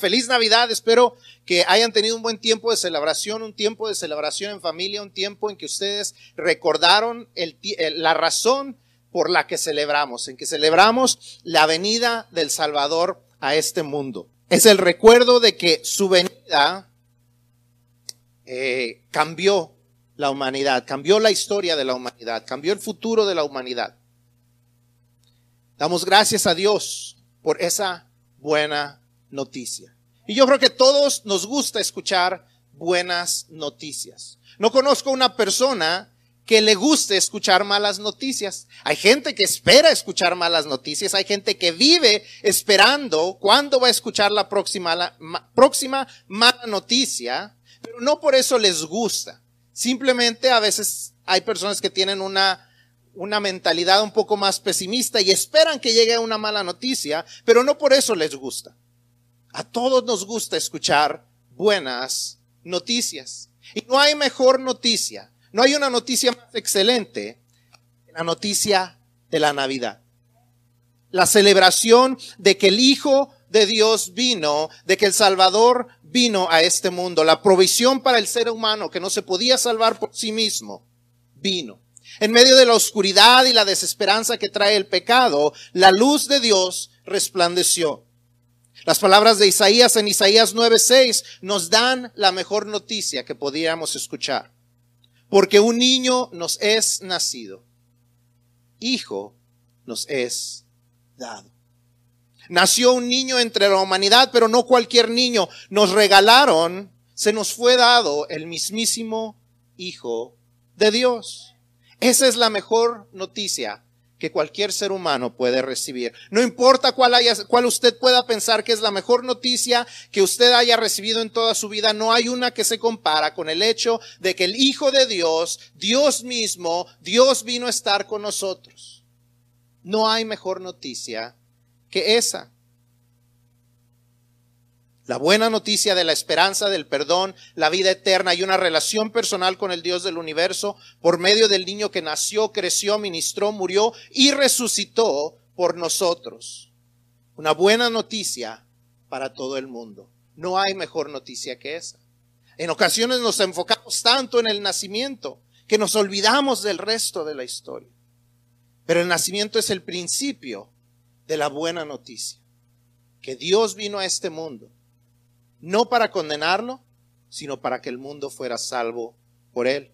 Feliz Navidad, espero que hayan tenido un buen tiempo de celebración, un tiempo de celebración en familia, un tiempo en que ustedes recordaron la razón por la que celebramos, en que celebramos la venida del Salvador a este mundo. Es el recuerdo de que su venida eh, cambió la humanidad, cambió la historia de la humanidad, cambió el futuro de la humanidad. Damos gracias a Dios por esa buena noticia. Y yo creo que todos nos gusta escuchar buenas noticias. No conozco una persona que le guste escuchar malas noticias. Hay gente que espera escuchar malas noticias, hay gente que vive esperando cuándo va a escuchar la próxima, la, próxima mala noticia, pero no por eso les gusta. Simplemente a veces hay personas que tienen una una mentalidad un poco más pesimista y esperan que llegue una mala noticia, pero no por eso les gusta. A todos nos gusta escuchar buenas noticias. Y no hay mejor noticia, no hay una noticia más excelente que la noticia de la Navidad. La celebración de que el Hijo de Dios vino, de que el Salvador vino a este mundo, la provisión para el ser humano que no se podía salvar por sí mismo, vino. En medio de la oscuridad y la desesperanza que trae el pecado, la luz de Dios resplandeció. Las palabras de Isaías en Isaías 9:6 nos dan la mejor noticia que podíamos escuchar. Porque un niño nos es nacido, hijo nos es dado. Nació un niño entre la humanidad, pero no cualquier niño. Nos regalaron, se nos fue dado el mismísimo Hijo de Dios. Esa es la mejor noticia que cualquier ser humano puede recibir. No importa cuál, haya, cuál usted pueda pensar que es la mejor noticia que usted haya recibido en toda su vida, no hay una que se compara con el hecho de que el Hijo de Dios, Dios mismo, Dios vino a estar con nosotros. No hay mejor noticia que esa. La buena noticia de la esperanza, del perdón, la vida eterna y una relación personal con el Dios del universo por medio del niño que nació, creció, ministró, murió y resucitó por nosotros. Una buena noticia para todo el mundo. No hay mejor noticia que esa. En ocasiones nos enfocamos tanto en el nacimiento que nos olvidamos del resto de la historia. Pero el nacimiento es el principio de la buena noticia. Que Dios vino a este mundo no para condenarlo, sino para que el mundo fuera salvo por él.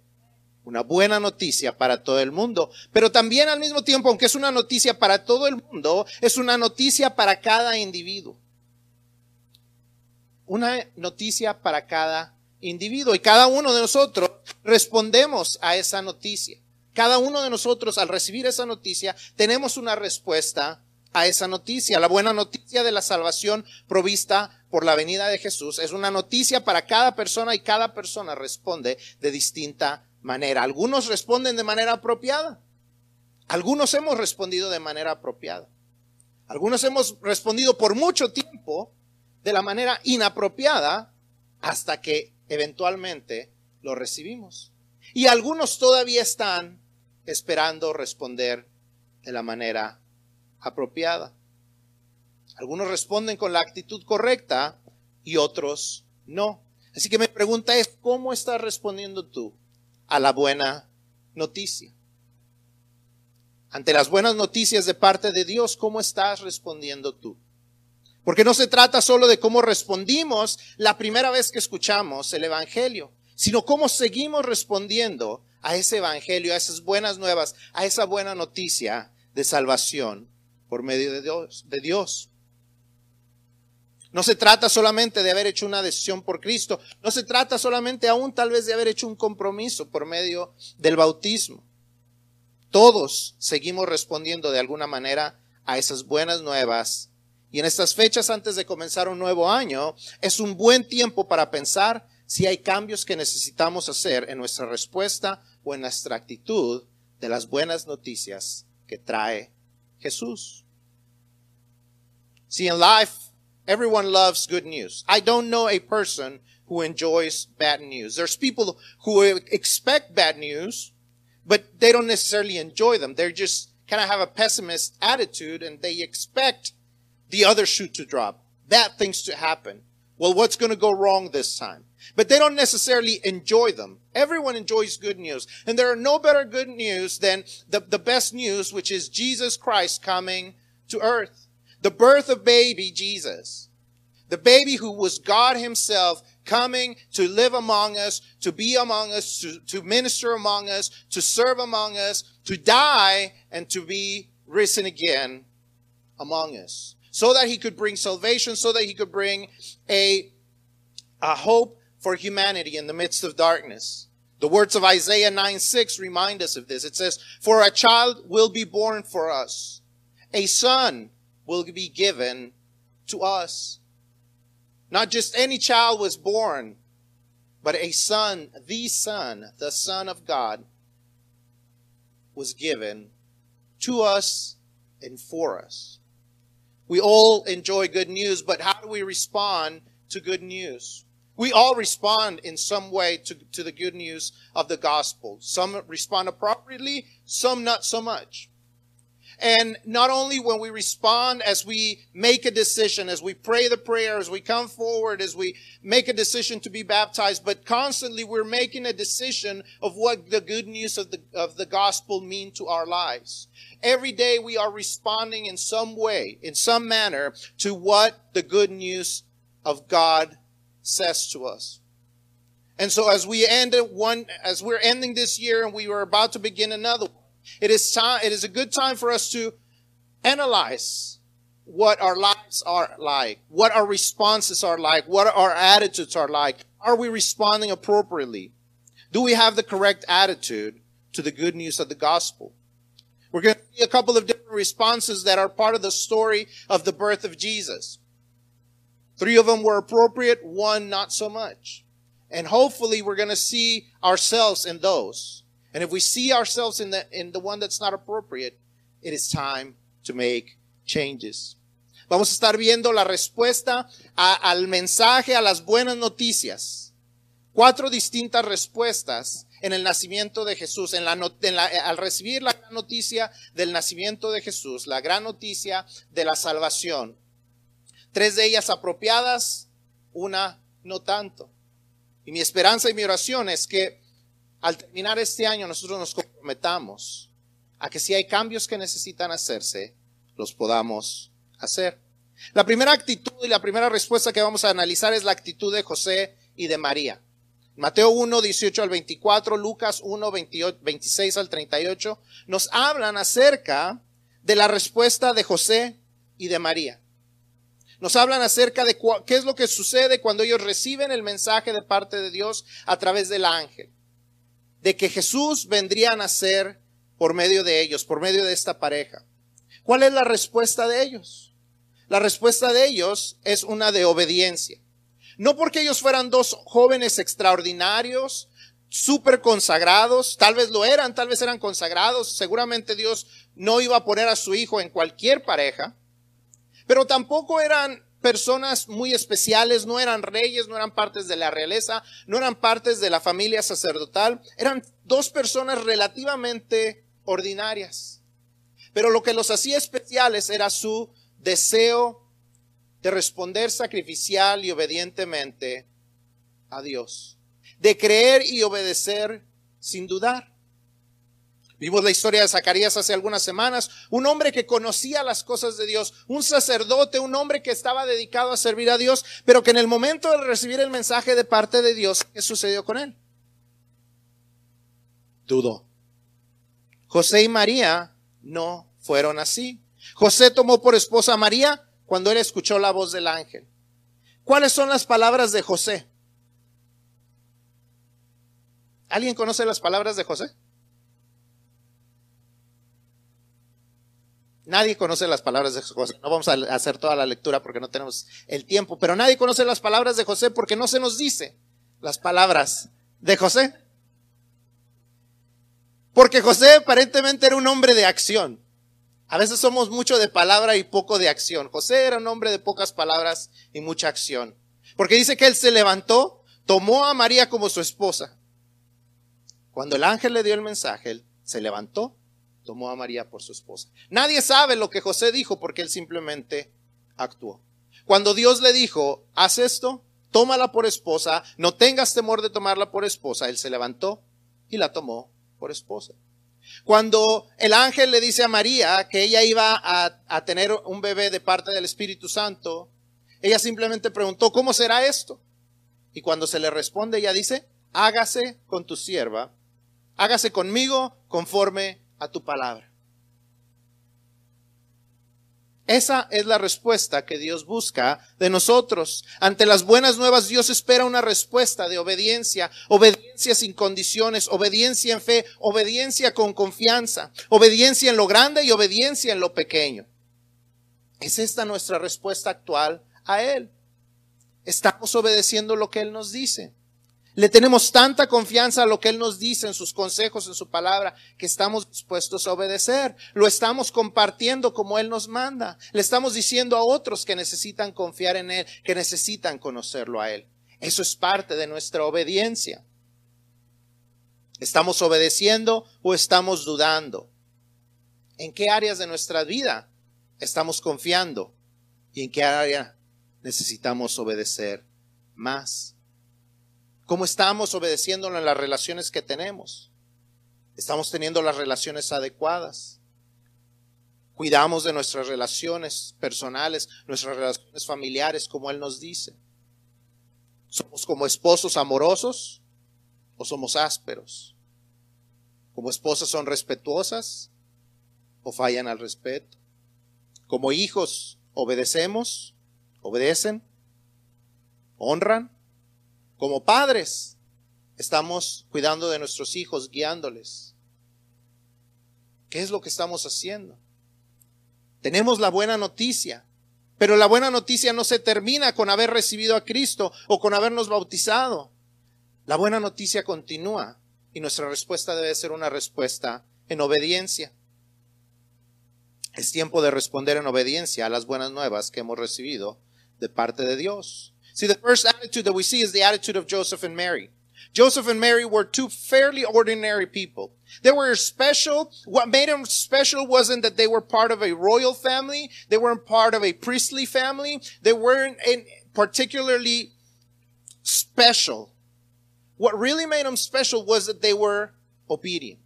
Una buena noticia para todo el mundo, pero también al mismo tiempo, aunque es una noticia para todo el mundo, es una noticia para cada individuo. Una noticia para cada individuo y cada uno de nosotros respondemos a esa noticia. Cada uno de nosotros al recibir esa noticia tenemos una respuesta a esa noticia. La buena noticia de la salvación provista por la venida de Jesús es una noticia para cada persona y cada persona responde de distinta manera. Algunos responden de manera apropiada. Algunos hemos respondido de manera apropiada. Algunos hemos respondido por mucho tiempo de la manera inapropiada hasta que eventualmente lo recibimos. Y algunos todavía están esperando responder de la manera apropiada. Algunos responden con la actitud correcta y otros no. Así que mi pregunta es, ¿cómo estás respondiendo tú a la buena noticia? Ante las buenas noticias de parte de Dios, ¿cómo estás respondiendo tú? Porque no se trata solo de cómo respondimos la primera vez que escuchamos el Evangelio, sino cómo seguimos respondiendo a ese Evangelio, a esas buenas nuevas, a esa buena noticia de salvación por medio de Dios. De Dios. No se trata solamente de haber hecho una decisión por Cristo, no se trata solamente aún tal vez de haber hecho un compromiso por medio del bautismo. Todos seguimos respondiendo de alguna manera a esas buenas nuevas. Y en estas fechas antes de comenzar un nuevo año, es un buen tiempo para pensar si hay cambios que necesitamos hacer en nuestra respuesta o en nuestra actitud de las buenas noticias que trae Jesús. See, in life, everyone loves good news. I don't know a person who enjoys bad news. There's people who expect bad news, but they don't necessarily enjoy them. They're just kind of have a pessimist attitude and they expect the other shoe to drop, bad things to happen. well, what's going to go wrong this time? But they don't necessarily enjoy them. Everyone enjoys good news. And there are no better good news than the, the best news, which is Jesus Christ coming to earth. The birth of baby Jesus. The baby who was God himself coming to live among us, to be among us, to, to minister among us, to serve among us, to die, and to be risen again among us. So that he could bring salvation, so that he could bring a, a hope for humanity in the midst of darkness. The words of Isaiah 9 6 remind us of this. It says, For a child will be born for us, a son will be given to us. Not just any child was born, but a son, the son, the son of God was given to us and for us. We all enjoy good news, but how do we respond to good news? We all respond in some way to, to the good news of the gospel. Some respond appropriately, some not so much. And not only when we respond as we make a decision, as we pray the prayer, as we come forward, as we make a decision to be baptized, but constantly we're making a decision of what the good news of the, of the gospel mean to our lives. Every day we are responding in some way, in some manner to what the good news of God says to us. And so as we end one, as we're ending this year and we were about to begin another one, it is time, it is a good time for us to analyze what our lives are like, what our responses are like, what our attitudes are like. Are we responding appropriately? Do we have the correct attitude to the good news of the gospel? We're going to see a couple of different responses that are part of the story of the birth of Jesus. Three of them were appropriate, one not so much. And hopefully we're going to see ourselves in those. And if we see ourselves in the, in the one that's not appropriate, it is time to make changes. Vamos a estar viendo la respuesta al mensaje, a las buenas noticias. Cuatro distintas respuestas en el nacimiento de Jesús, al recibir la gran noticia del nacimiento de Jesús, la gran noticia de la salvación. Tres de ellas apropiadas, una no tanto. Y mi esperanza y mi oración es que al terminar este año nosotros nos comprometamos a que si hay cambios que necesitan hacerse, los podamos hacer. La primera actitud y la primera respuesta que vamos a analizar es la actitud de José y de María. Mateo 1, 18 al 24, Lucas 1, 26 al 38, nos hablan acerca de la respuesta de José y de María. Nos hablan acerca de qué es lo que sucede cuando ellos reciben el mensaje de parte de Dios a través del ángel de que Jesús vendría a nacer por medio de ellos, por medio de esta pareja. ¿Cuál es la respuesta de ellos? La respuesta de ellos es una de obediencia. No porque ellos fueran dos jóvenes extraordinarios, súper consagrados, tal vez lo eran, tal vez eran consagrados, seguramente Dios no iba a poner a su hijo en cualquier pareja, pero tampoco eran personas muy especiales, no eran reyes, no eran partes de la realeza, no eran partes de la familia sacerdotal, eran dos personas relativamente ordinarias. Pero lo que los hacía especiales era su deseo de responder sacrificial y obedientemente a Dios, de creer y obedecer sin dudar. Vimos la historia de Zacarías hace algunas semanas, un hombre que conocía las cosas de Dios, un sacerdote, un hombre que estaba dedicado a servir a Dios, pero que en el momento de recibir el mensaje de parte de Dios, ¿qué sucedió con él? Dudó. José y María no fueron así. José tomó por esposa a María cuando él escuchó la voz del ángel. ¿Cuáles son las palabras de José? ¿Alguien conoce las palabras de José? Nadie conoce las palabras de José. No vamos a hacer toda la lectura porque no tenemos el tiempo, pero nadie conoce las palabras de José porque no se nos dice las palabras de José. Porque José aparentemente era un hombre de acción. A veces somos mucho de palabra y poco de acción. José era un hombre de pocas palabras y mucha acción. Porque dice que él se levantó, tomó a María como su esposa. Cuando el ángel le dio el mensaje, él se levantó tomó a María por su esposa. Nadie sabe lo que José dijo porque él simplemente actuó. Cuando Dios le dijo, haz esto, tómala por esposa, no tengas temor de tomarla por esposa, él se levantó y la tomó por esposa. Cuando el ángel le dice a María que ella iba a, a, tener un bebé de parte del Espíritu Santo, ella simplemente preguntó, ¿cómo será esto? Y cuando se le responde, ella dice, hágase con tu sierva, hágase conmigo conforme a tu palabra. Esa es la respuesta que Dios busca de nosotros. Ante las buenas nuevas, Dios espera una respuesta de obediencia, obediencia sin condiciones, obediencia en fe, obediencia con confianza, obediencia en lo grande y obediencia en lo pequeño. ¿Es esta nuestra respuesta actual a Él? ¿Estamos obedeciendo lo que Él nos dice? Le tenemos tanta confianza a lo que Él nos dice en sus consejos, en su palabra, que estamos dispuestos a obedecer. Lo estamos compartiendo como Él nos manda. Le estamos diciendo a otros que necesitan confiar en Él, que necesitan conocerlo a Él. Eso es parte de nuestra obediencia. ¿Estamos obedeciendo o estamos dudando? ¿En qué áreas de nuestra vida estamos confiando? ¿Y en qué área necesitamos obedecer más? ¿Cómo estamos obedeciéndolo en las relaciones que tenemos? ¿Estamos teniendo las relaciones adecuadas? Cuidamos de nuestras relaciones personales, nuestras relaciones familiares, como Él nos dice. ¿Somos como esposos amorosos o somos ásperos? ¿Como esposas son respetuosas o fallan al respeto? ¿Como hijos obedecemos? ¿Obedecen? ¿Honran? Como padres, estamos cuidando de nuestros hijos, guiándoles. ¿Qué es lo que estamos haciendo? Tenemos la buena noticia, pero la buena noticia no se termina con haber recibido a Cristo o con habernos bautizado. La buena noticia continúa y nuestra respuesta debe ser una respuesta en obediencia. Es tiempo de responder en obediencia a las buenas nuevas que hemos recibido de parte de Dios. See, the first attitude that we see is the attitude of Joseph and Mary. Joseph and Mary were two fairly ordinary people. They were special. What made them special wasn't that they were part of a royal family. They weren't part of a priestly family. They weren't particularly special. What really made them special was that they were obedient.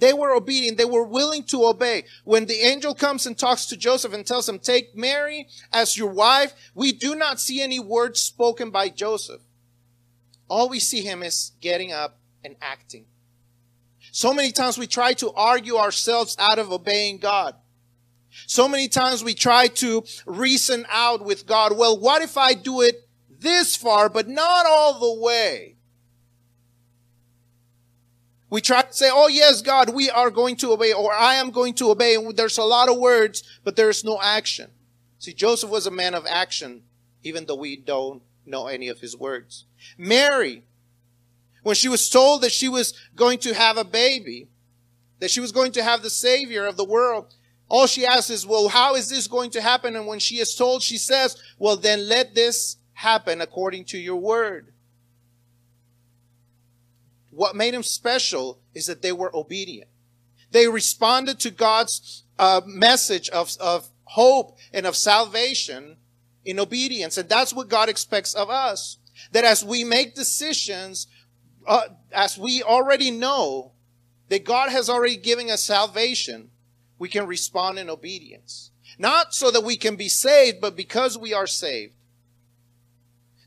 They were obedient. They were willing to obey. When the angel comes and talks to Joseph and tells him, take Mary as your wife, we do not see any words spoken by Joseph. All we see him is getting up and acting. So many times we try to argue ourselves out of obeying God. So many times we try to reason out with God, well, what if I do it this far, but not all the way? We try to say, oh yes, God, we are going to obey, or I am going to obey. There's a lot of words, but there's no action. See, Joseph was a man of action, even though we don't know any of his words. Mary, when she was told that she was going to have a baby, that she was going to have the savior of the world, all she asks is, well, how is this going to happen? And when she is told, she says, well, then let this happen according to your word. What made them special is that they were obedient. They responded to God's uh, message of, of hope and of salvation in obedience. And that's what God expects of us. That as we make decisions, uh, as we already know that God has already given us salvation, we can respond in obedience. Not so that we can be saved, but because we are saved.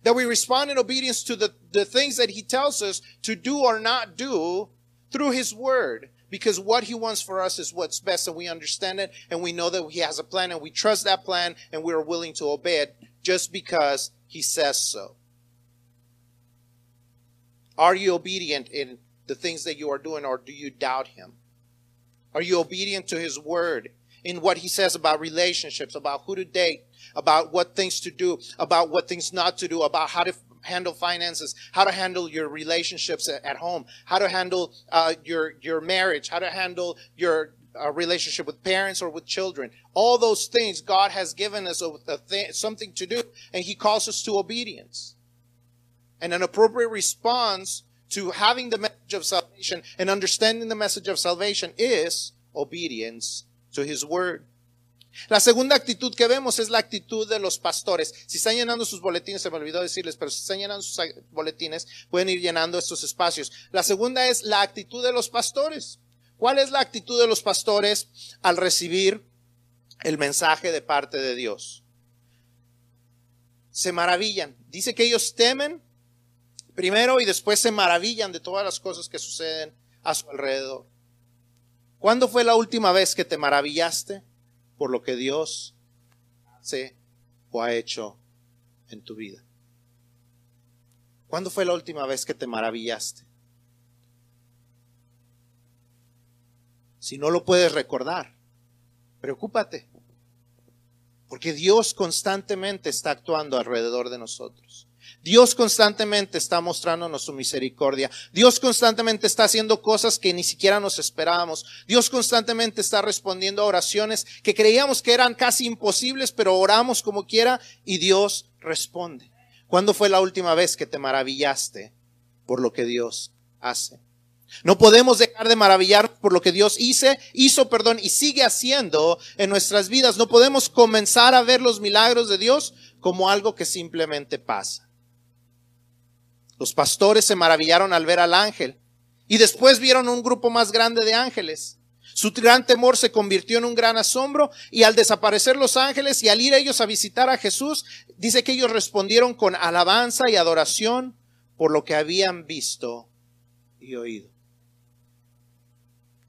That we respond in obedience to the, the things that he tells us to do or not do through his word. Because what he wants for us is what's best and we understand it and we know that he has a plan and we trust that plan and we are willing to obey it just because he says so. Are you obedient in the things that you are doing or do you doubt him? Are you obedient to his word in what he says about relationships, about who to date, about what things to do, about what things not to do, about how to handle finances, how to handle your relationships at home, how to handle uh, your your marriage, how to handle your uh, relationship with parents or with children. All those things God has given us a, a th- something to do, and He calls us to obedience. And an appropriate response to having the message of salvation and understanding the message of salvation is obedience to His word. La segunda actitud que vemos es la actitud de los pastores. Si están llenando sus boletines, se me olvidó decirles, pero si están llenando sus boletines, pueden ir llenando estos espacios. La segunda es la actitud de los pastores. ¿Cuál es la actitud de los pastores al recibir el mensaje de parte de Dios? Se maravillan. Dice que ellos temen primero y después se maravillan de todas las cosas que suceden a su alrededor. ¿Cuándo fue la última vez que te maravillaste por lo que Dios hace o ha hecho en tu vida? ¿Cuándo fue la última vez que te maravillaste? Si no lo puedes recordar, preocúpate, porque Dios constantemente está actuando alrededor de nosotros. Dios constantemente está mostrándonos su misericordia. Dios constantemente está haciendo cosas que ni siquiera nos esperábamos. Dios constantemente está respondiendo a oraciones que creíamos que eran casi imposibles, pero oramos como quiera y Dios responde. ¿Cuándo fue la última vez que te maravillaste por lo que Dios hace? No podemos dejar de maravillar por lo que Dios hizo, hizo, perdón, y sigue haciendo en nuestras vidas. No podemos comenzar a ver los milagros de Dios como algo que simplemente pasa. Los pastores se maravillaron al ver al ángel y después vieron un grupo más grande de ángeles. Su gran temor se convirtió en un gran asombro y al desaparecer los ángeles y al ir ellos a visitar a Jesús, dice que ellos respondieron con alabanza y adoración por lo que habían visto y oído.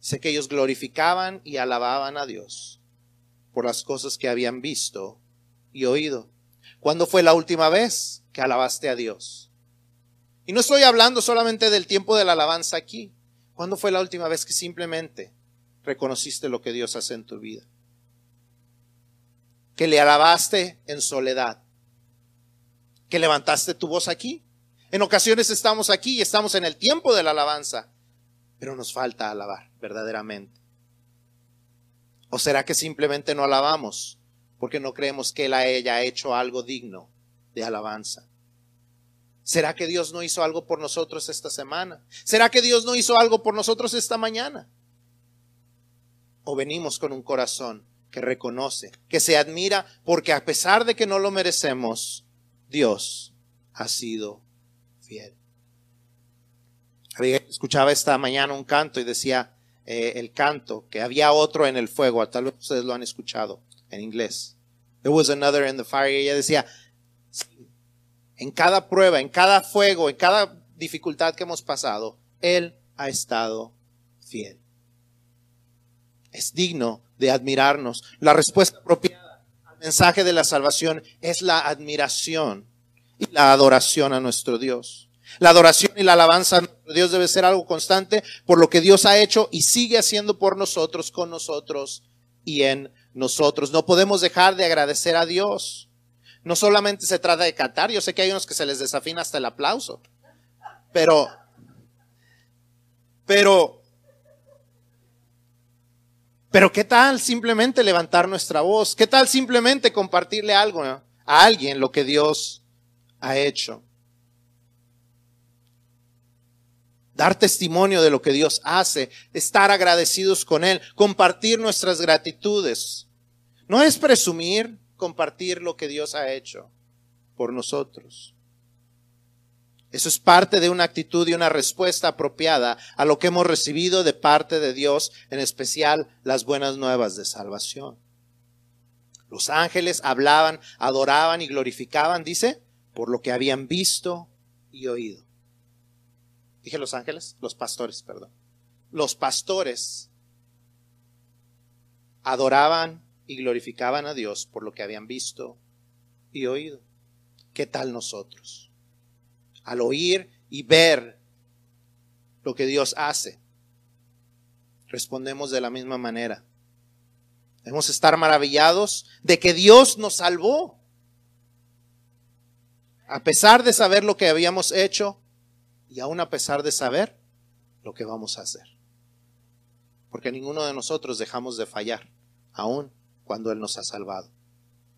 Sé que ellos glorificaban y alababan a Dios por las cosas que habían visto y oído. ¿Cuándo fue la última vez que alabaste a Dios? Y no estoy hablando solamente del tiempo de la alabanza aquí. ¿Cuándo fue la última vez que simplemente reconociste lo que Dios hace en tu vida? Que le alabaste en soledad. Que levantaste tu voz aquí. En ocasiones estamos aquí y estamos en el tiempo de la alabanza, pero nos falta alabar verdaderamente. ¿O será que simplemente no alabamos porque no creemos que Él haya hecho algo digno de alabanza? ¿Será que Dios no hizo algo por nosotros esta semana? ¿Será que Dios no hizo algo por nosotros esta mañana? ¿O venimos con un corazón que reconoce, que se admira, porque a pesar de que no lo merecemos, Dios ha sido fiel? Escuchaba esta mañana un canto y decía eh, el canto que había otro en el fuego, tal vez ustedes lo han escuchado en inglés. There was another in the fire. Y ella decía, en cada prueba, en cada fuego, en cada dificultad que hemos pasado, Él ha estado fiel. Es digno de admirarnos. La respuesta apropiada al mensaje de la salvación es la admiración y la adoración a nuestro Dios. La adoración y la alabanza a nuestro Dios debe ser algo constante por lo que Dios ha hecho y sigue haciendo por nosotros, con nosotros y en nosotros. No podemos dejar de agradecer a Dios no solamente se trata de cantar, yo sé que hay unos que se les desafina hasta el aplauso, pero, pero, pero ¿qué tal simplemente levantar nuestra voz? ¿Qué tal simplemente compartirle algo a alguien lo que Dios ha hecho? Dar testimonio de lo que Dios hace, estar agradecidos con Él, compartir nuestras gratitudes. No es presumir, compartir lo que Dios ha hecho por nosotros. Eso es parte de una actitud y una respuesta apropiada a lo que hemos recibido de parte de Dios, en especial las buenas nuevas de salvación. Los ángeles hablaban, adoraban y glorificaban, dice, por lo que habían visto y oído. Dije los ángeles, los pastores, perdón. Los pastores adoraban y glorificaban a Dios por lo que habían visto y oído. ¿Qué tal nosotros? Al oír y ver lo que Dios hace, respondemos de la misma manera. Debemos estar maravillados de que Dios nos salvó. A pesar de saber lo que habíamos hecho y aún a pesar de saber lo que vamos a hacer. Porque ninguno de nosotros dejamos de fallar, aún cuando Él nos ha salvado.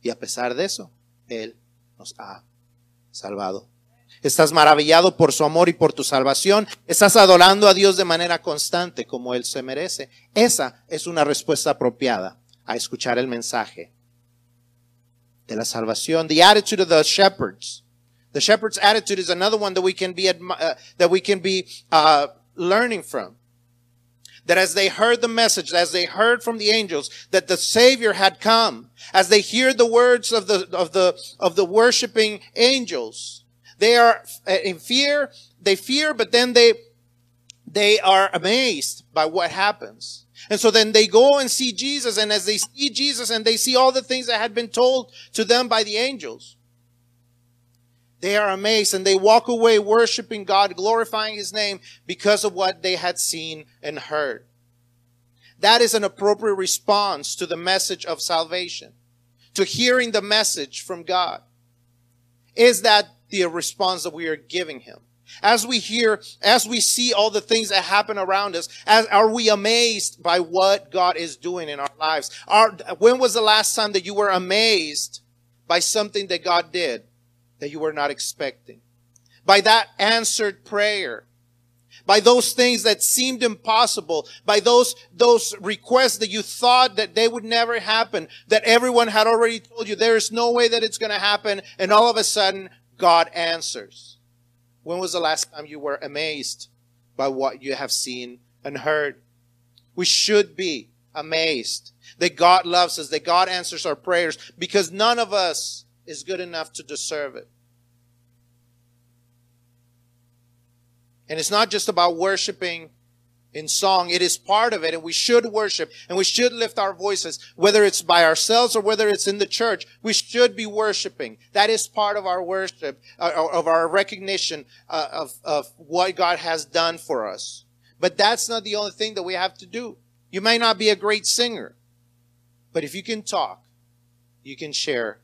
Y a pesar de eso, Él nos ha salvado. Estás maravillado por su amor y por tu salvación. Estás adorando a Dios de manera constante como Él se merece. Esa es una respuesta apropiada a escuchar el mensaje de la salvación. The attitude of the shepherds. The shepherd's attitude is another one that we can be uh, that we can be uh, learning from. That as they heard the message, as they heard from the angels that the Savior had come, as they hear the words of the of the of the worshiping angels, they are uh, in fear. They fear, but then they they are amazed by what happens. And so then they go and see Jesus, and as they see Jesus and they see all the things that had been told to them by the angels, they are amazed and they walk away worshiping God, glorifying His name because of what they had seen and heard. That is an appropriate response to the message of salvation, to hearing the message from God. Is that the response that we are giving Him? As we hear, as we see all the things that happen around us, as, are we amazed by what God is doing in our lives? Are, when was the last time that you were amazed by something that God did that you were not expecting? By that answered prayer? By those things that seemed impossible? By those, those requests that you thought that they would never happen? That everyone had already told you there is no way that it's going to happen. And all of a sudden, God answers. When was the last time you were amazed by what you have seen and heard? We should be amazed that God loves us, that God answers our prayers, because none of us is good enough to deserve it. And it's not just about worshiping in song. It is part of it and we should worship and we should lift our voices, whether it's by ourselves or whether it's in the church. We should be worshiping. That is part of our worship, uh, of our recognition uh, of, of what God has done for us. But that's not the only thing that we have to do. You may not be a great singer, but if you can talk, you can share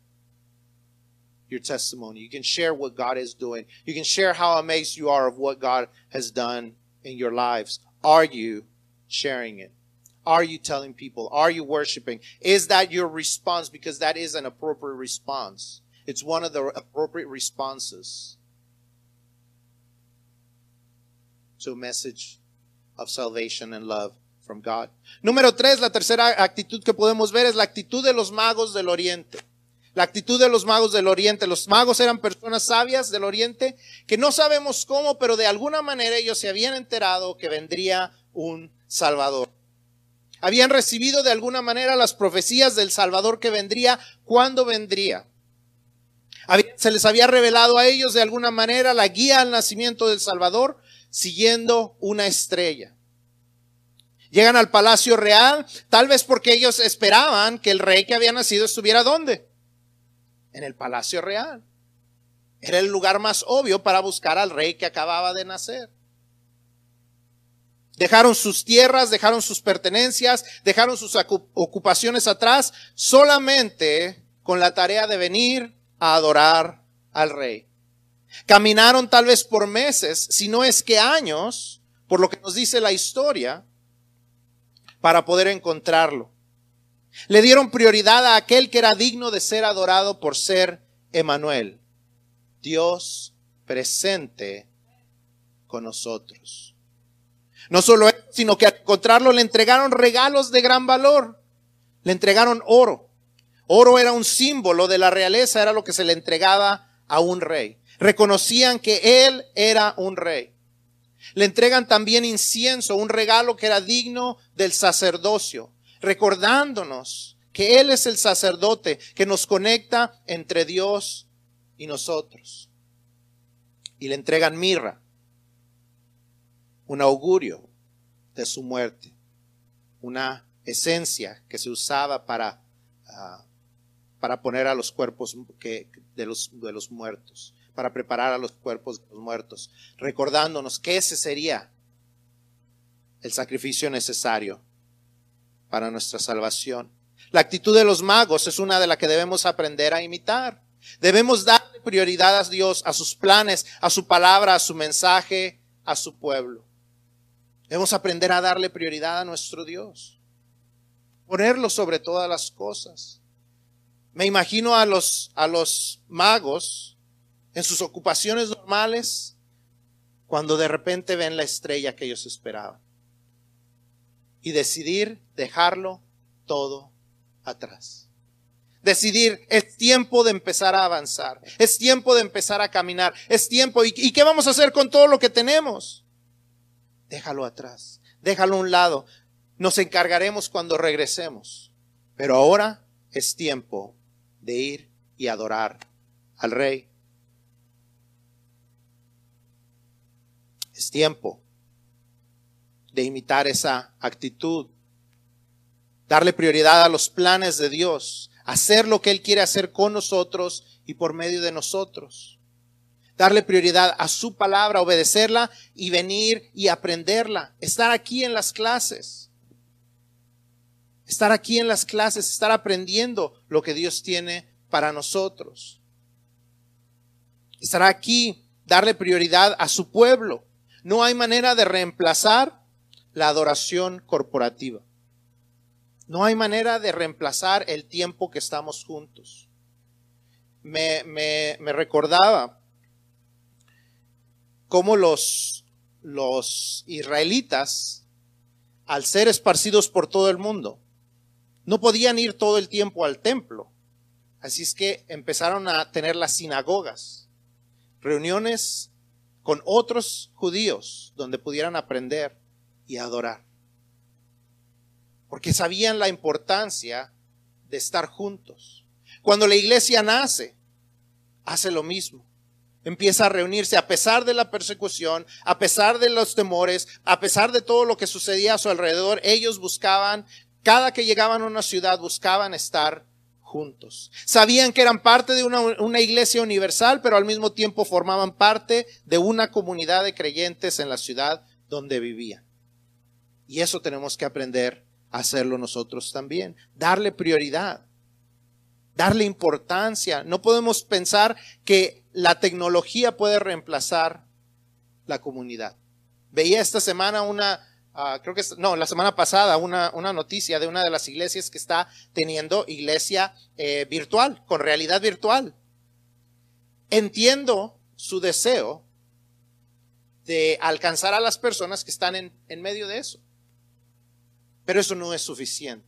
your testimony. You can share what God is doing. You can share how amazed you are of what God has done in your lives. Are you sharing it? Are you telling people? Are you worshiping? Is that your response? Because that is an appropriate response. It's one of the appropriate responses to a message of salvation and love from God. Número tres, la tercera actitud que podemos ver es la actitud de los magos del Oriente. La actitud de los magos del Oriente. Los magos eran personas sabias del Oriente que no sabemos cómo, pero de alguna manera ellos se habían enterado que vendría un Salvador. Habían recibido de alguna manera las profecías del Salvador que vendría, cuándo vendría. Se les había revelado a ellos de alguna manera la guía al nacimiento del Salvador siguiendo una estrella. Llegan al palacio real, tal vez porque ellos esperaban que el rey que había nacido estuviera donde? En el Palacio Real. Era el lugar más obvio para buscar al rey que acababa de nacer. Dejaron sus tierras, dejaron sus pertenencias, dejaron sus ocupaciones atrás, solamente con la tarea de venir a adorar al rey. Caminaron tal vez por meses, si no es que años, por lo que nos dice la historia, para poder encontrarlo. Le dieron prioridad a aquel que era digno de ser adorado por ser Emanuel, Dios presente con nosotros. No solo eso, sino que al encontrarlo le entregaron regalos de gran valor. Le entregaron oro. Oro era un símbolo de la realeza, era lo que se le entregaba a un rey. Reconocían que él era un rey. Le entregan también incienso, un regalo que era digno del sacerdocio recordándonos que Él es el sacerdote que nos conecta entre Dios y nosotros. Y le entregan mirra, un augurio de su muerte, una esencia que se usaba para, ah, para poner a los cuerpos de, los, de los muertos, para preparar a los cuerpos de los muertos, recordándonos que ese sería el sacrificio necesario para nuestra salvación. La actitud de los magos es una de las que debemos aprender a imitar. Debemos darle prioridad a Dios, a sus planes, a su palabra, a su mensaje, a su pueblo. Debemos aprender a darle prioridad a nuestro Dios. Ponerlo sobre todas las cosas. Me imagino a los, a los magos en sus ocupaciones normales cuando de repente ven la estrella que ellos esperaban y decidir dejarlo todo atrás. Decidir, es tiempo de empezar a avanzar, es tiempo de empezar a caminar, es tiempo. ¿Y, qué vamos a hacer con todo lo que tenemos? Déjalo atrás, déjalo a un lado. Nos encargaremos cuando regresemos. Pero ahora es tiempo de ir y adorar al Rey. Es tiempo de imitar esa actitud, darle prioridad a los planes de Dios, hacer lo que Él quiere hacer con nosotros y por medio de nosotros. Darle prioridad a su palabra, obedecerla y venir y aprenderla. Estar aquí en las clases. Estar aquí en las clases, estar aprendiendo lo que Dios tiene para nosotros. Estar aquí, darle prioridad a su pueblo. No hay manera de reemplazar la adoración corporativa. No hay manera de reemplazar el tiempo que estamos juntos. Me, recordaba cómo los, los israelitas, al ser esparcidos por todo el mundo, no podían ir todo el tiempo al templo. Así es que empezaron a tener las sinagogas, reuniones con otros judíos donde pudieran aprender y adorar porque sabían la importancia de estar juntos. Cuando la iglesia nace, hace lo mismo. Empieza a reunirse a pesar de la persecución, a pesar de los temores, a pesar de todo lo que sucedía a su alrededor. Ellos buscaban, cada que llegaban a una ciudad, buscaban estar juntos. Sabían que eran parte de una, una, iglesia universal, pero al mismo tiempo formaban parte de una comunidad de creyentes en la ciudad donde vivían. Y eso tenemos que aprender hacerlo nosotros también. Darle prioridad, darle importancia. No podemos pensar que la tecnología puede reemplazar la comunidad. Veía esta semana una, ah, creo que, no, la semana pasada una, una, noticia de una de las iglesias que está teniendo iglesia eh, virtual, con realidad virtual. Entiendo su deseo de alcanzar a las personas que están en, en medio de eso. Pero eso no es suficiente.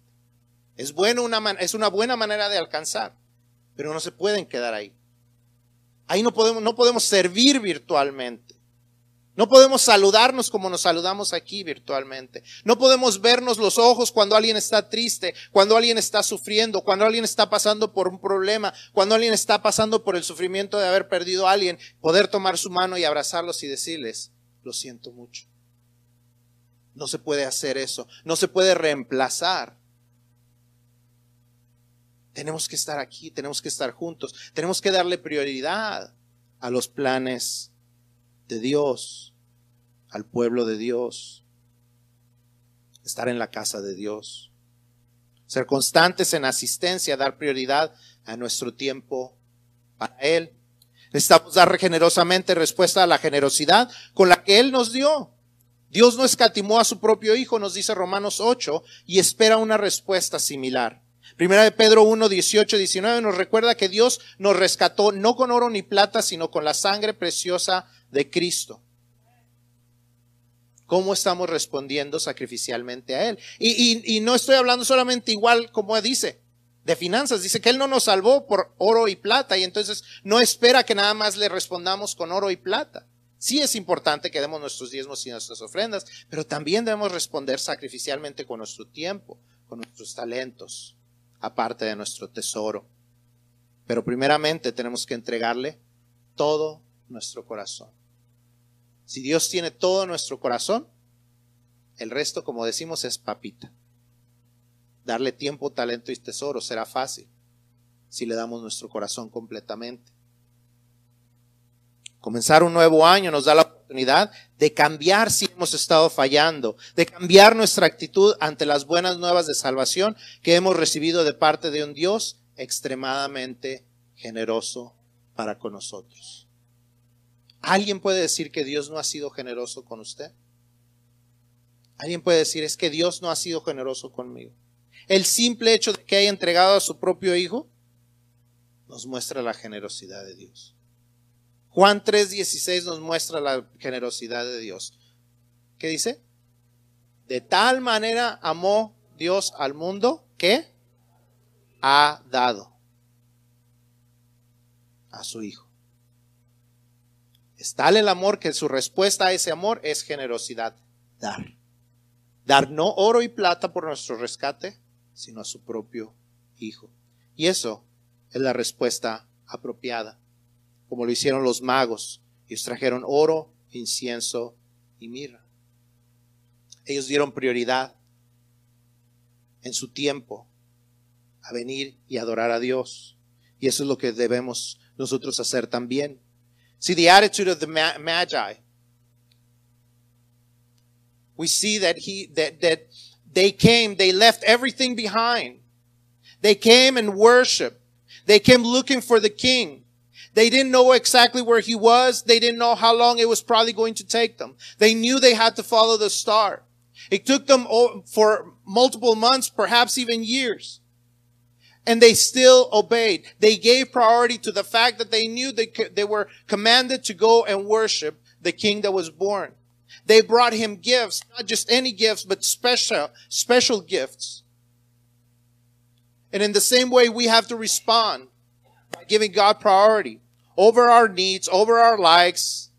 Es, bueno una, es una buena manera de alcanzar, pero no se pueden quedar ahí. Ahí no podemos, no podemos servir virtualmente. No podemos saludarnos como nos saludamos aquí virtualmente. No podemos vernos los ojos cuando alguien está triste, cuando alguien está sufriendo, cuando alguien está pasando por un problema, cuando alguien está pasando por el sufrimiento de haber perdido a alguien, poder tomar su mano y abrazarlos y decirles, lo siento mucho. No se puede hacer eso. No se puede reemplazar. Tenemos que estar aquí, tenemos que estar juntos, tenemos que darle prioridad a los planes de Dios, al pueblo de Dios, estar en la casa de Dios, ser constantes en asistencia, dar prioridad a nuestro tiempo para Él. Necesitamos dar generosamente respuesta a la generosidad con la que Él nos dio. Dios no escatimó a su propio Hijo, nos dice Romanos 8, y espera una respuesta similar. Primera de Pedro 1, 18, 19 nos recuerda que Dios nos rescató no con oro ni plata, sino con la sangre preciosa de Cristo. ¿Cómo estamos respondiendo sacrificialmente a Él? Y, no estoy hablando solamente igual como dice, de finanzas. Dice que Él no nos salvó por oro y plata y entonces no espera que nada más le respondamos con oro y plata. Sí es importante que demos nuestros diezmos y nuestras ofrendas, pero también debemos responder sacrificialmente con nuestro tiempo, con nuestros talentos, aparte de nuestro tesoro. Pero primeramente tenemos que entregarle todo nuestro corazón. Si Dios tiene todo nuestro corazón, el resto, como decimos, es papita. Darle tiempo, talento y tesoro será fácil si le damos nuestro corazón completamente. Comenzar un nuevo año nos da la oportunidad de cambiar si hemos estado fallando, de cambiar nuestra actitud ante las buenas nuevas de salvación que hemos recibido de parte de un Dios extremadamente generoso para con nosotros. ¿Alguien puede decir que Dios no ha sido generoso con usted? ¿Alguien puede decir es que Dios no ha sido generoso conmigo? El simple hecho de que haya entregado a su propio Hijo nos muestra la generosidad de Dios. Juan 3:16 nos muestra la generosidad de Dios. ¿Qué dice? De tal manera amó Dios al mundo que ha dado a su Hijo. Es tal el amor que su respuesta a ese amor es generosidad, dar. Dar no oro y plata por nuestro rescate, sino a su propio Hijo. Y eso es la respuesta apropiada, como lo hicieron los magos. Ellos trajeron oro, incienso y mirra. Ellos dieron prioridad en su tiempo a venir y adorar a Dios. Y eso es lo que debemos nosotros hacer también. See the attitude of the Magi. We see that he that that they came, they left everything behind. They came and worshiped. They came looking for the king. They didn't know exactly where he was. They didn't know how long it was probably going to take them. They knew they had to follow the star. It took them for multiple months, perhaps even years. And they still obeyed. They gave priority to the fact that they knew they, they were commanded to go and worship the king that was born. They brought him gifts, not just any gifts, but special, special gifts. And in the same way, we have to respond by giving God priority over our needs, over our likes,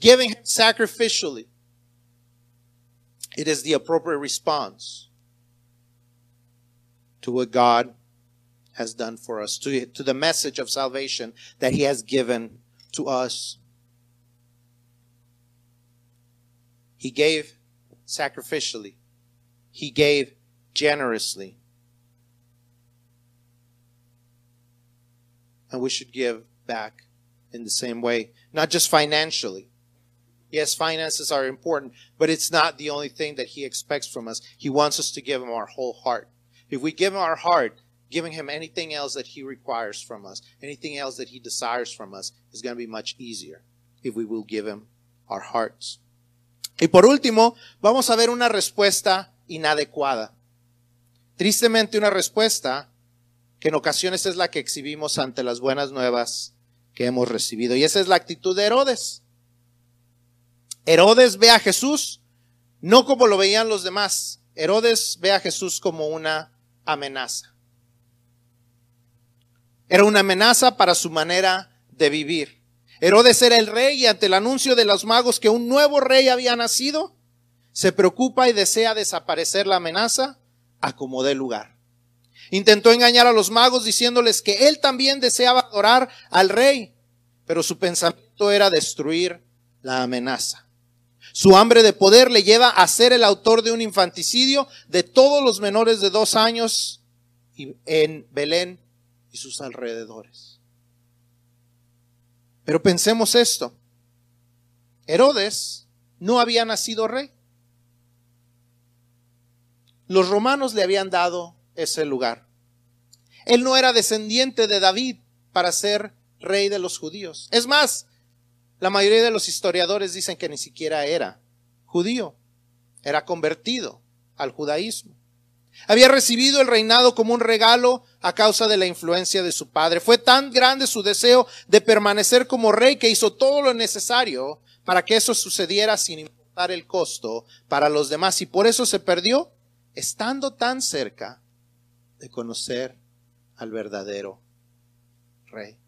giving sacrificially. It is the appropriate response to what God has done for us, to, to the message of salvation that He has given to us. He gave sacrificially. He gave generously. And we should give back in the same way, not just financially. Yes, finances are important, but it's not the only thing that He expects from us. He wants us to give Him our whole heart. If we give Him our heart, giving Him anything else that He requires from us, anything else that He desires from us, is going to be much easier if we will give Him our hearts. Y por último, vamos a ver una respuesta inadecuada. Tristemente una respuesta que en ocasiones es la que exhibimos ante las buenas nuevas que hemos recibido. Y esa es la actitud de Herodes. Herodes ve a Jesús no como lo veían los demás. Herodes ve a Jesús como una amenaza. Era una amenaza para su manera de vivir. Herodes era el rey y ante el anuncio de los magos que un nuevo rey había nacido, se preocupa y desea desaparecer la amenaza a como lugar. Intentó engañar a los magos diciéndoles que él también deseaba adorar al rey, pero su pensamiento era destruir la amenaza. Su hambre de poder le lleva a ser el autor de un infanticidio de todos los menores de dos años en Belén y sus alrededores. Pero pensemos esto. Herodes no había nacido rey. Los romanos le habían dado ese lugar. Él no era descendiente de David para ser rey de los judíos. Es más, la mayoría de los historiadores dicen que ni siquiera era judío, era convertido al judaísmo. Había recibido el reinado como un regalo a causa de la influencia de su padre. Fue tan grande su deseo de permanecer como rey que hizo todo lo necesario para que eso sucediera sin importar el costo para los demás y por eso se perdió estando tan cerca de conocer al verdadero rey.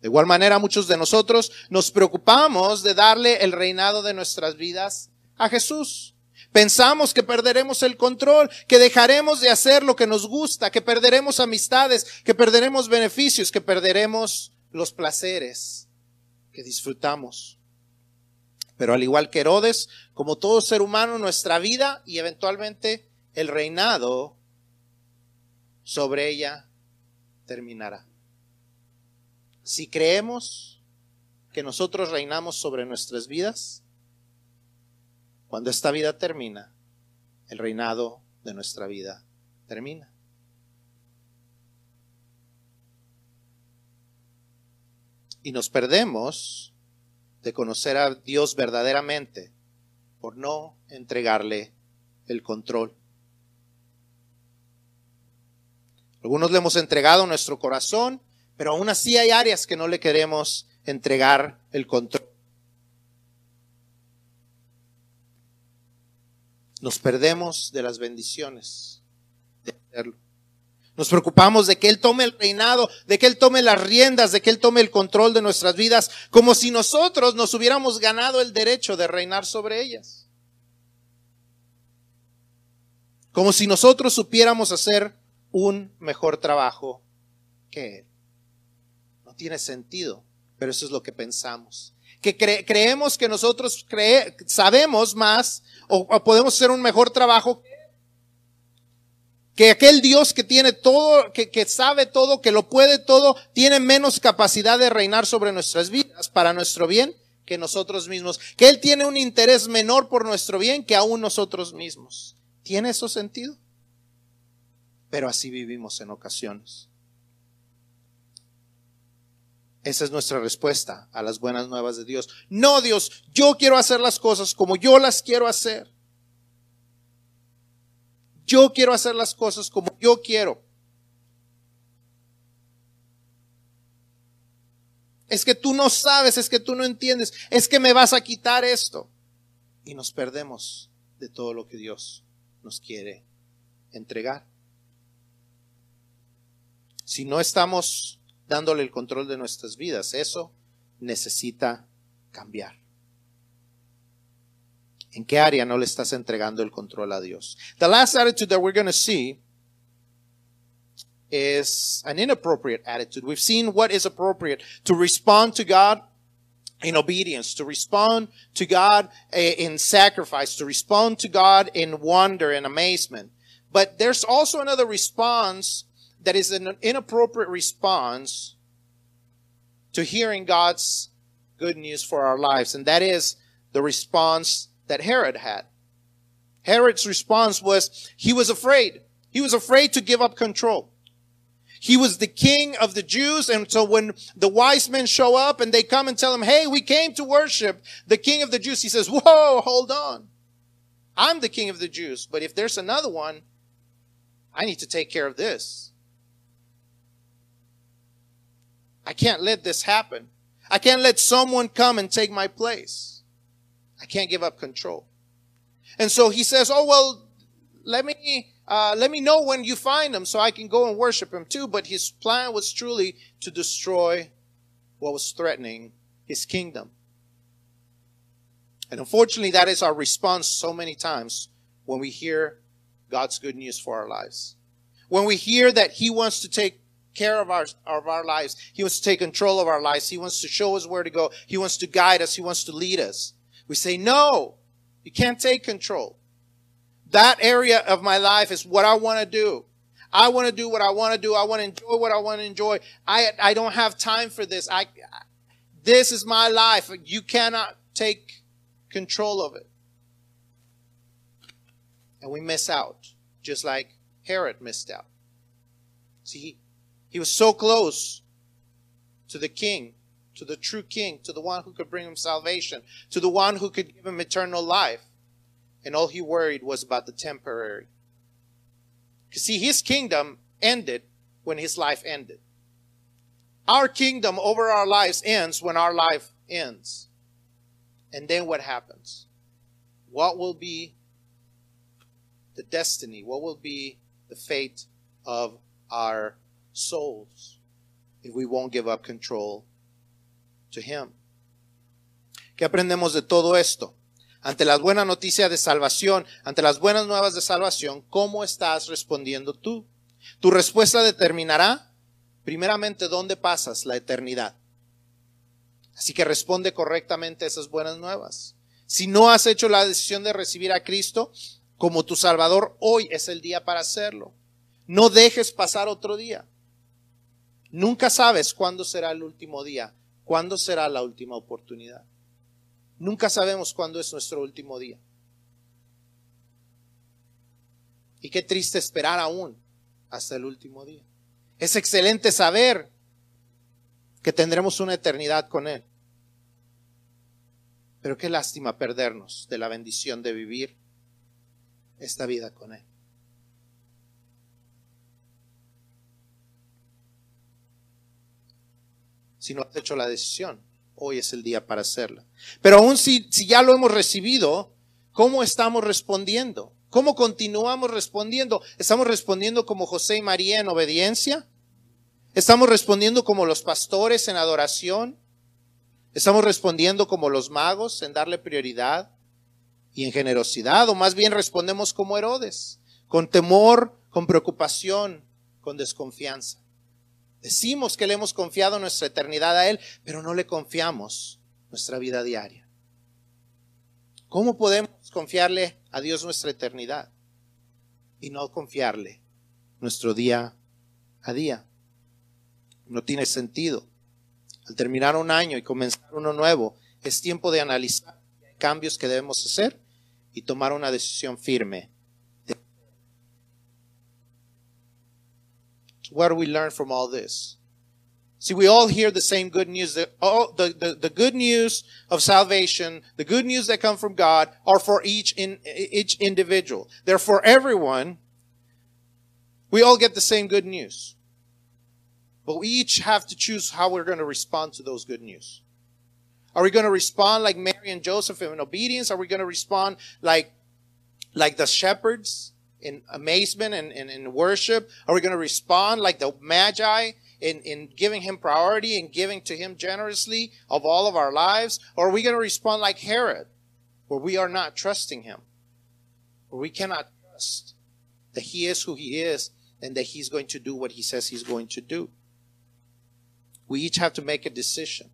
De igual manera, muchos de nosotros nos preocupamos de darle el reinado de nuestras vidas a Jesús. Pensamos que perderemos el control, que dejaremos de hacer lo que nos gusta, que perderemos amistades, que perderemos beneficios, que perderemos los placeres que disfrutamos. Pero al igual que Herodes, como todo ser humano, nuestra vida y eventualmente el reinado sobre ella terminará. Si creemos que nosotros reinamos sobre nuestras vidas, cuando esta vida termina, el reinado de nuestra vida termina. Y nos perdemos de conocer a Dios verdaderamente por no entregarle el control. Algunos le hemos entregado nuestro corazón, pero aún así hay áreas que no le queremos entregar el control. nos perdemos de las bendiciones de hacerlo. Nos preocupamos de que Él tome el reinado, de que Él tome las riendas, de que Él tome el control de nuestras vidas, como si nosotros nos hubiéramos ganado el derecho de reinar sobre ellas. Como si nosotros supiéramos hacer un mejor trabajo que Él. No tiene sentido, pero eso es lo que pensamos. Que creemos que nosotros sabemos más o, o podemos hacer un mejor trabajo que que aquel Dios que tiene todo, que, que, sabe todo, que lo puede todo, tiene menos capacidad de reinar sobre nuestras vidas para nuestro bien que nosotros mismos. Que Él tiene un interés menor por nuestro bien que aún nosotros mismos. ¿Tiene eso sentido? Pero así vivimos en ocasiones. Esa es nuestra respuesta a las buenas nuevas de Dios. No, Dios, yo quiero hacer las cosas como yo las quiero hacer. Yo quiero hacer las cosas como yo quiero. Es que tú no sabes, es que tú no entiendes, es que me vas a quitar esto. Y nos perdemos de todo lo que Dios nos quiere entregar. Si no estamos dándole el control de nuestras vidas, eso necesita cambiar. ¿En qué área no le estás entregando el control a Dios? The last attitude that we're going to see is an inappropriate attitude. We've seen what is appropriate to respond to God in obedience, to respond to God eh, in sacrifice, to respond to God in wonder and amazement. But there's also another response that is an inappropriate response to hearing God's good news for our lives, and that is the response that Herod had. Herod's response was he was afraid. He was afraid to give up control. He was the king of the Jews. And so when the wise men show up and they come and tell him, Hey, we came to worship the king of the Jews, he says, Whoa, hold on. I'm the king of the Jews. But if there's another one, I need to take care of this. I can't let this happen. I can't let someone come and take my place. I can't give up control. And so he says, Oh, well, let me, uh, let me know when you find him so I can go and worship him too. But his plan was truly to destroy what was threatening his kingdom. And unfortunately, that is our response so many times when we hear God's good news for our lives. When we hear that he wants to take care of our, of our lives. He wants to take control of our lives. He wants to show us where to go. He wants to guide us. He wants to lead us. We say, no, you can't take control. That area of my life is what I want to do. I want to do what I want to do. I want to enjoy what I want to enjoy. I, I don't have time for this. I, this is my life. You cannot take control of it. And we miss out, just like Herod missed out. See, he, was so close to the king to the true king, to the one who could bring him salvation, to the one who could give him eternal life. And all he worried was about the temporary. You see, his kingdom ended when his life ended. Our kingdom over our lives ends when our life ends. And then what happens? What will be the destiny? What will be the fate of our souls if we won't give up control to him. ¿Qué aprendemos de todo esto? Ante las buenas noticias de salvación, ante las buenas nuevas de salvación, ¿cómo estás respondiendo tú? Tu respuesta determinará, primeramente, dónde pasas la eternidad. Así que responde correctamente a esas buenas nuevas. Si no has hecho la decisión de recibir a Cristo como tu Salvador, hoy es el día para hacerlo. No dejes pasar otro día. Nunca sabes cuándo será el último día ¿Cuándo será la última oportunidad? Nunca sabemos cuándo es nuestro último día. Y qué triste esperar aún hasta el último día. Es excelente saber que tendremos una eternidad con Él. Pero qué lástima perdernos de la bendición de vivir esta vida con Él. Si no has hecho la decisión. Hoy es el día para hacerla. Pero aún si, si ya lo hemos recibido, ¿Cómo estamos respondiendo? ¿Cómo continuamos respondiendo? ¿Estamos respondiendo como José y María en obediencia? ¿Estamos respondiendo como los pastores en adoración? ¿Estamos respondiendo como los magos en darle prioridad y en generosidad? ¿O más bien respondemos como Herodes, con temor, con preocupación, con desconfianza? Decimos que le hemos confiado nuestra eternidad a Él, pero no le confiamos nuestra vida diaria. ¿Cómo podemos confiarle a Dios nuestra eternidad y no confiarle nuestro día a día? No tiene sentido. Al terminar un año y comenzar uno nuevo, es tiempo de analizar cambios que debemos hacer y tomar una decisión firme. What do we learn from all this? See, we all hear the same good news. The, all, the, the, the good news of salvation, the good news that come from God are for each, in, each individual. They're for everyone. We all get the same good news. But we each have to choose how we're going to respond to those good news. Are we going to respond like Mary and Joseph in obedience? Are we going to respond like, like the shepherds in amazement and, and in worship? Are we going to respond like the Magi in, in giving him priority and giving to him generously of all of our lives? Or are we going to respond like Herod, where we are not trusting him? Where we cannot trust that he is who he is and that he's going to do what he says he's going to do? we each have to make a decision.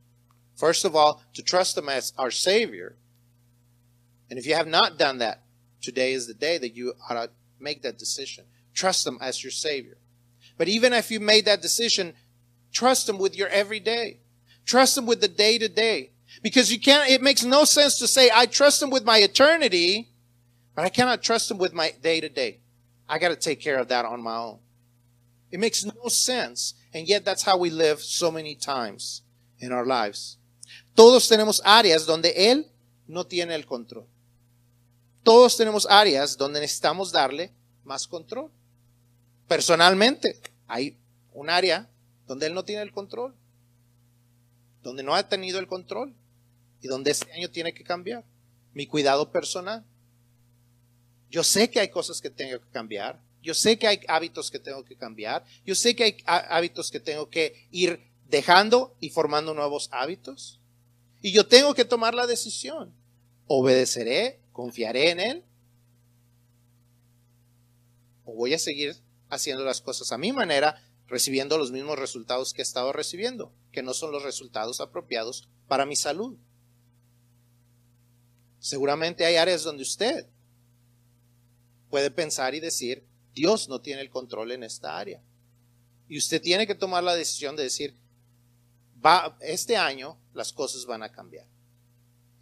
First of all, to trust Him as our Savior. And if you have not done that, today is the day that you ought to make that decision. Trust Him as your Savior. But even if you made that decision, trust Him with your everyday. Trust Him with the day to day. Because you can't, it makes no sense to say, I trust Him with my eternity, but I cannot trust Him with my day to day. I got to take care of that on my own. It makes no sense. And yet that's how we live so many times in our lives. Todos tenemos áreas donde Él no tiene el control. Todos tenemos áreas donde necesitamos darle más control. Personalmente, hay un área donde Él no tiene el control. Donde no ha tenido el control. Y donde este año tiene que cambiar. Mi cuidado personal. Yo sé que hay cosas que tengo que cambiar. Yo sé que hay hábitos que tengo que cambiar. Yo sé que hay hábitos que tengo que ir dejando y formando nuevos hábitos. Y yo tengo que tomar la decisión. ¿Obedeceré? ¿Confiaré en Él? ¿O voy a seguir haciendo las cosas a mi manera, recibiendo los mismos resultados que he estado recibiendo, que no son los resultados apropiados para mi salud? Seguramente hay áreas donde usted puede pensar y decir, Dios no tiene el control en esta área. Y usted tiene que tomar la decisión de decir, va, este año las cosas van a cambiar.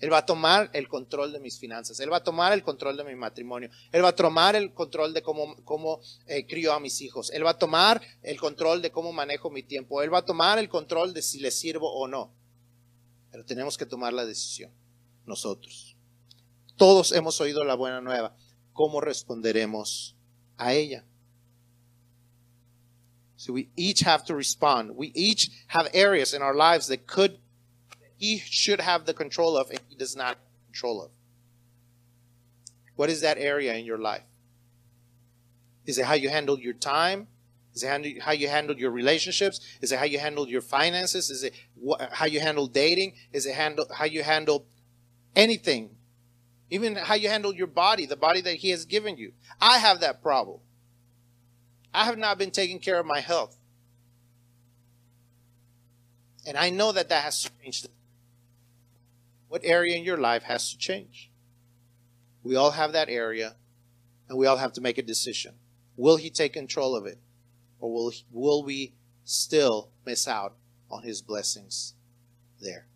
Él va a tomar el control de mis finanzas. Él va a tomar el control de mi matrimonio. Él va a tomar el control de cómo, cómo eh, a mis hijos. Él va a tomar el control de cómo manejo mi tiempo. Él va a tomar el control de si le sirvo o no. Pero tenemos que tomar la decisión nosotros. Todos hemos oído la buena nueva. ¿Cómo responderemos a ella. So we each have to respond. We each have areas in our lives that could, he should have the control of, and he does not have control of. What is that area in your life? Is it how you handle your time? Is it how you handle your relationships? Is it how you handle your finances? Is it how you handle dating? Is it handle how you handle anything even how you handle your body, the body that He has given you. I have that problem. I have not been taking care of my health. And I know that that has to change. What area in your life has to change? We all have that area, and we all have to make a decision. Will He take control of it? Or will, will we still miss out on His blessings there?